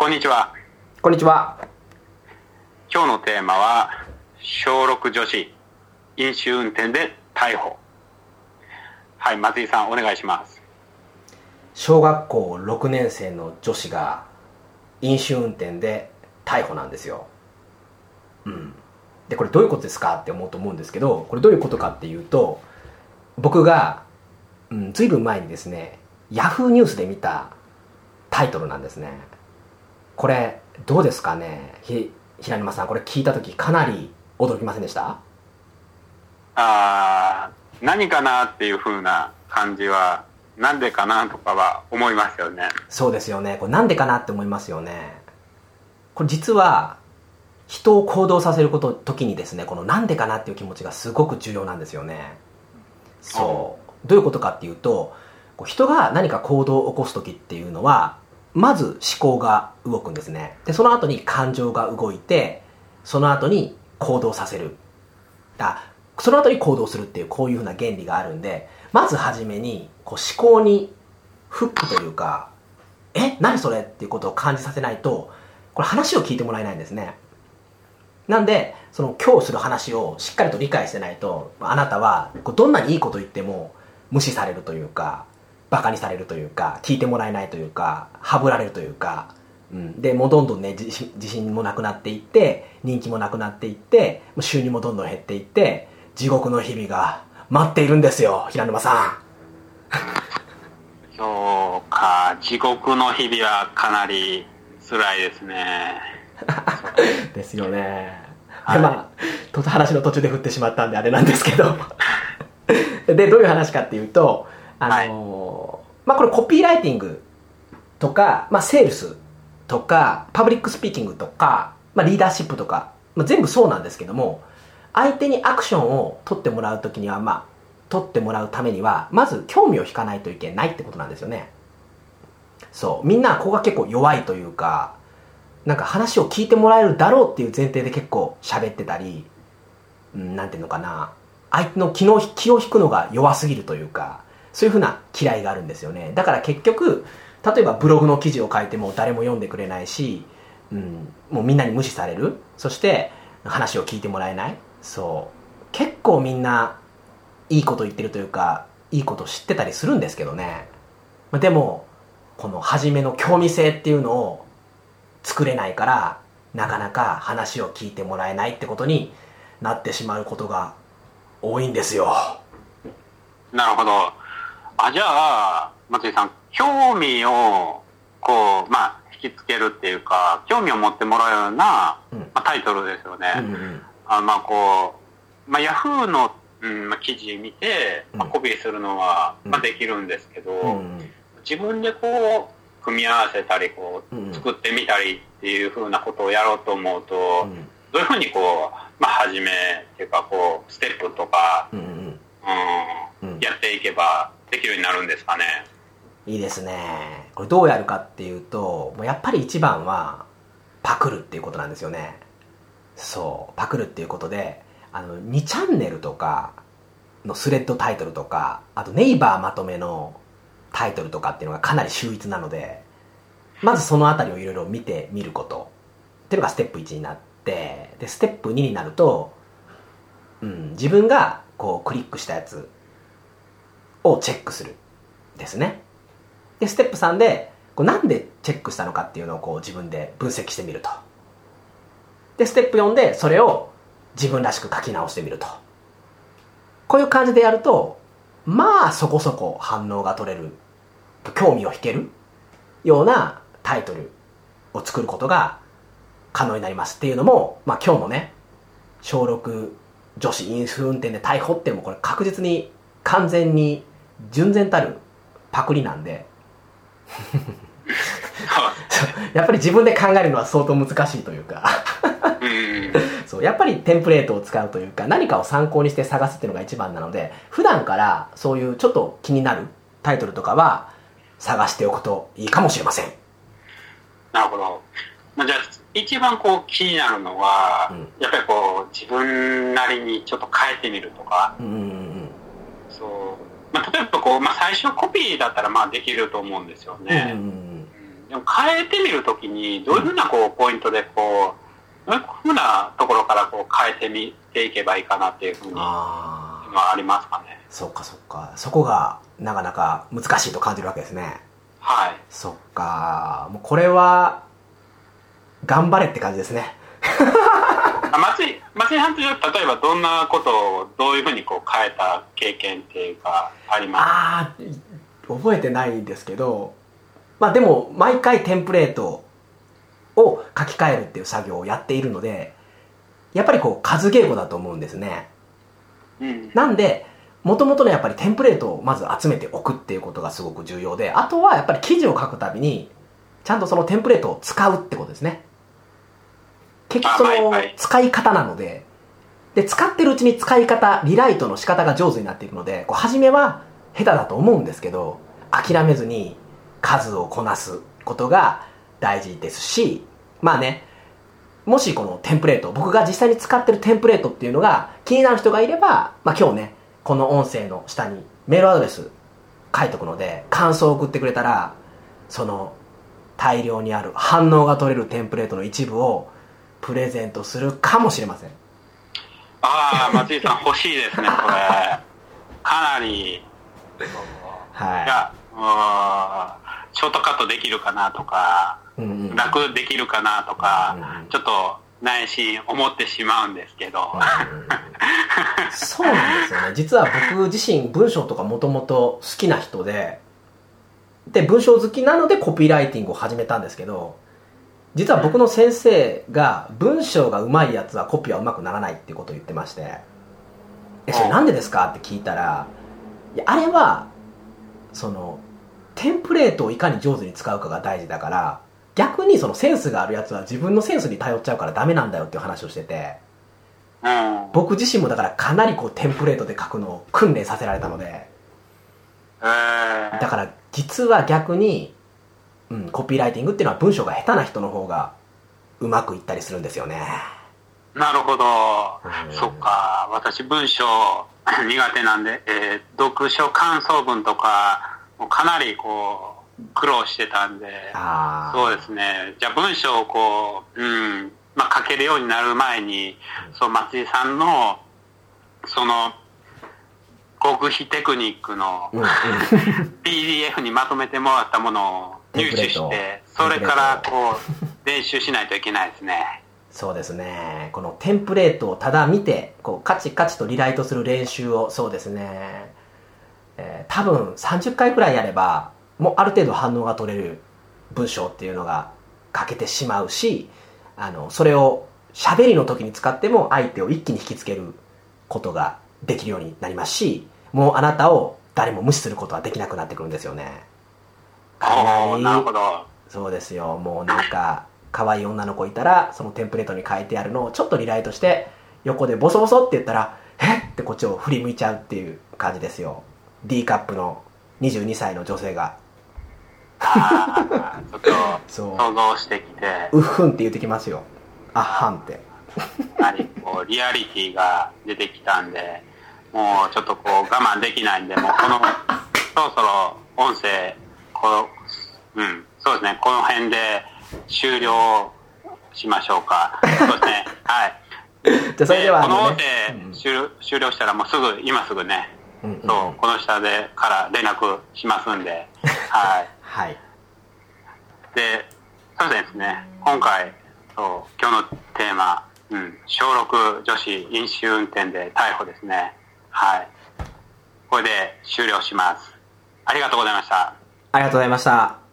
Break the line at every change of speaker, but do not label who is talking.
こんにちは。
こんにちは。
今日のテーマは、小6女子、飲酒運転で逮捕。はい、松井さん、お願いします。
小学校6年生の女子が飲酒運転で逮捕なんですよ。うん。で、これどういうことですか？って思うと思うんですけど、これどういうことかっていうと、僕が、うん、ずいぶん前にですね、ヤフーニュースで見たタイトルなんですね。これ、どうですかね？ひ、平沼さん、これ聞いたときかなり驚きませんでした？
あー何かなっていう風な感じは、なんでかなとかは思いますよね。
そうですよね。これなんでかなって思いますよね。これ実は、人を行動させること、時にですね、このなんでかなっていう気持ちがすごく重要なんですよね。そう。どういうことかっていうと、こう人が何か行動を起こす時っていうのは、まず思考が動くんですね。で、その後に感情が動いて、その後に行動させる。あ、その後に行動するっていうこういうふうな原理があるんで、まずはじめにこう思考にフックというか、え何それっていうことを感じさせないと、これ話を聞いてもらえないんですね。なんで、その今日する話をしっかりと理解してないと、あなたはどんなにいいこと言っても無視されるというか、バカにされるというか、聞いてもらえないというか、はぶられるというか、うん、で、もうどんどんね、自信もなくなっていって、人気もなくなっていって、もう収入もどんどん減っていって、地獄の日々が待っているんですよ、平沼さ
そうか、地獄の日々はかなり辛いですね。
ん。ですよね。
はい
で、まあ、と話の途中で振ってしまったんであれなんですけど。で、どういう話かっていうと、あのーまあこれコピーライティングとか、まあセールスとか、パブリックスピーキングとか、まあリーダーシップとか、まあ全部そうなんですけども、相手にアクションを取ってもらうときには、まあ、取ってもらうためには、まず興味を引かないといけないってことなんですよね。そう。みんなここが結構弱いというか、なんか話を聞いてもらえるだろうっていう前提で結構喋ってたり、うん、なんていうのかな。相手の気の気を引くのが弱すぎるというか、そういうふうな嫌いがあるんですよね。だから結局、例えばブログの記事を書いても誰も読んでくれないし、うん、もうみんなに無視される。そして話を聞いてもらえない。そう。結構みんないいこと言ってるというか、いいこと知ってたりするんですけどね。でも、この初めの興味性っていうのを作れないから、なかなか話を聞いてもらえないってことになってしまうことが多いんですよ。
なるほど。あ、じゃあ、松井さん、興味を、こう、まあ、引きつけるっていうか、興味を持ってもらうような、
うん。
まあ、タイトルですよね。
うんうん
あまあ、こう、まあ、ヤフーの、うんまあ、記事見て、まあ、
うん
コピーするのは、
うん。
まあ、できるんですけど、
うん
自分でこう、組み合わせたり、こ
う
作ってみたりっていうふうなことをやろうと思うと、
うん。
どういうふうにこう、まあ、始めっていうか、こう、ステップとか、
うんうん。
うん
うん。
やっていけばできるようになるんですかね。
いいですね。これどうやるかっていうと、もうやっぱり一番はパクるっていうことなんですよね。そう、パクるっていうことで、あの、2チャンネルとかのスレッドタイトルとか、あとネイバーまとめのタイトルとかっていうのがかなり秀逸なので、まずそのあたりをいろいろ見てみることっていうのがステップ1になって、で、ステップ2になると、うん、自分がこうクリックしたやつをチェックする。ですね。で、ステップ3で、こうなんでチェックしたのかっていうのをこう自分で分析してみると。で、ステップ4でそれを自分らしく書き直してみると。こういう感じでやると、まあそこそこ反応が取れる、興味を引けるようなタイトルを作ることが可能になりますっていうのも、まあ今日のね、小6女子飲酒運転で逮捕ってもこれ確実に完全に純然たるパクリなんで、やっぱり自分で考えるのは相当難しいというか、
うん。
そう、やっぱりテンプレートを使うというか、何かを参考にして探すっていうのが一番なので、普段からそういうちょっと気になるタイトルとかは探しておくといいかもしれません。
なるほど。まあ、じゃあ、一番こう気になるのは、
うん
やっぱりこう、自分なりにちょっと変えてみるとか、
うんうんうん
そう。まあ、例えばこう、まあ、最初コピーだったらまあできると思うんですよ
うん。
ね。
うん
でも変えてみるときに、どういうふうなこう、ポイントでこう、どういうふうなところからこう変えてみていけばいいかなっていうふうに、
ああ
りますかね。
そっかそっかそこがなかなか難しいと感じるわけですね
はい。
そっかもうこれは頑張れって感じですね
あ松井、松井さんという例えばどんなことをどういうふうにこう変えた経験っていうか、あります？
ああ覚えてないんですけどまあでも毎回テンプレートを書き換えるっていう作業をやっているのでやっぱりこう数稽古だと思うんですね。
うん。
なんでもともとのやっぱりテンプレートをまず集めておくっていうことがすごく重要であとはやっぱり記事を書くたびにちゃんとそのテンプレートを使うってことですね結局その使い方なのでで使ってるうちに使い方リライトの仕方が上手になっていくのでこう初めは下手だと思うんですけど諦めずに数をこなすことが大事ですしまあねもしこのテンプレート僕が実際に使ってるテンプレートっていうのが気になる人がいれば、まあ、今日ねこの音声の下にメールアドレス書いとくので感想を送ってくれたらその大量にある反応が取れるテンプレートの一部をプレゼントするかもしれません。
ああ、松井さん欲しいですね、これ。かなり、
はい。
いや、うんショートカットできるかなとか、
い、うんうん、
楽できるかなとか、
うん
ちょっと内心思ってしまうんですけど、
そうなんですよね。実は僕自身文章とかもともと好きな人でで文章好きなのでコピーライティングを始めたんですけど実は僕の先生が文章が上手いやつはコピーは上手くならないっていうことを言ってまして「えそれなんでですか?」って聞いたらいやあれはそのテンプレートをいかに上手に使うかが大事だから逆にそのセンスがあるやつは自分のセンスに頼っちゃうからダメなんだよっていう話をしてて
うん。
僕自身もだからかなりこうテンプレートで書くのを訓練させられたので
えー
だから実は逆に、うん、コピーライティングっていうのは文章が下手な人の方がうまくいったりするんですよね
なるほど
うん。
そっか。私文章 苦手なんで、えー読書感想文とか、かなりこう、苦労してたんで、
ああ
そうですね。じゃあ文章をこう、うん、まあ書けるようになる前に、そう、松井さんの、その、極秘テクニックの PDF にまとめてもらったものを入手して、それからこう、練習しないといけないですね。
そうですね。このテンプレートをただ見てこうカチカチとリライトする練習をそうですね、えー多分30回くらいやればもうある程度反応が取れる文章っていうのが書けてしまうしあのそれを喋りの時に使っても相手を一気に引きつけることができるようになりますしもうあなたを誰も無視することはできなくなってくるんですよねか
おー
なり
なるほど。
そうですよ。もうなんか可愛い女の子いたらそのテンプレートに書いてあるのをちょっとリライトして横でボソボソって言ったら「え？っ?」てこっちを振り向いちゃうっていう感じですよ。D カップの22歳の女性が。
ちょっと 想像してきて、
うっふんって言ってきますよ。あっはんって。
こう、リアリティが出てきたんで、もうちょっとこう、我慢できないんで、もうこの、そろそろ音声、こう、うん、そうですね、この辺で終了しましょうか。そうですね、はい。
じゃあそれでは
この音
あのね
声終了終了したらもうすぐ、今すぐね、
うんうんうん
そう、この下でから連絡しますんで、はい。
はい
で、そうですね、今回、そう、今日のテーマ、うん、小6女子飲酒運転で逮捕ですね。はい。これで終了します。ありがとうございました。
ありがとうございました。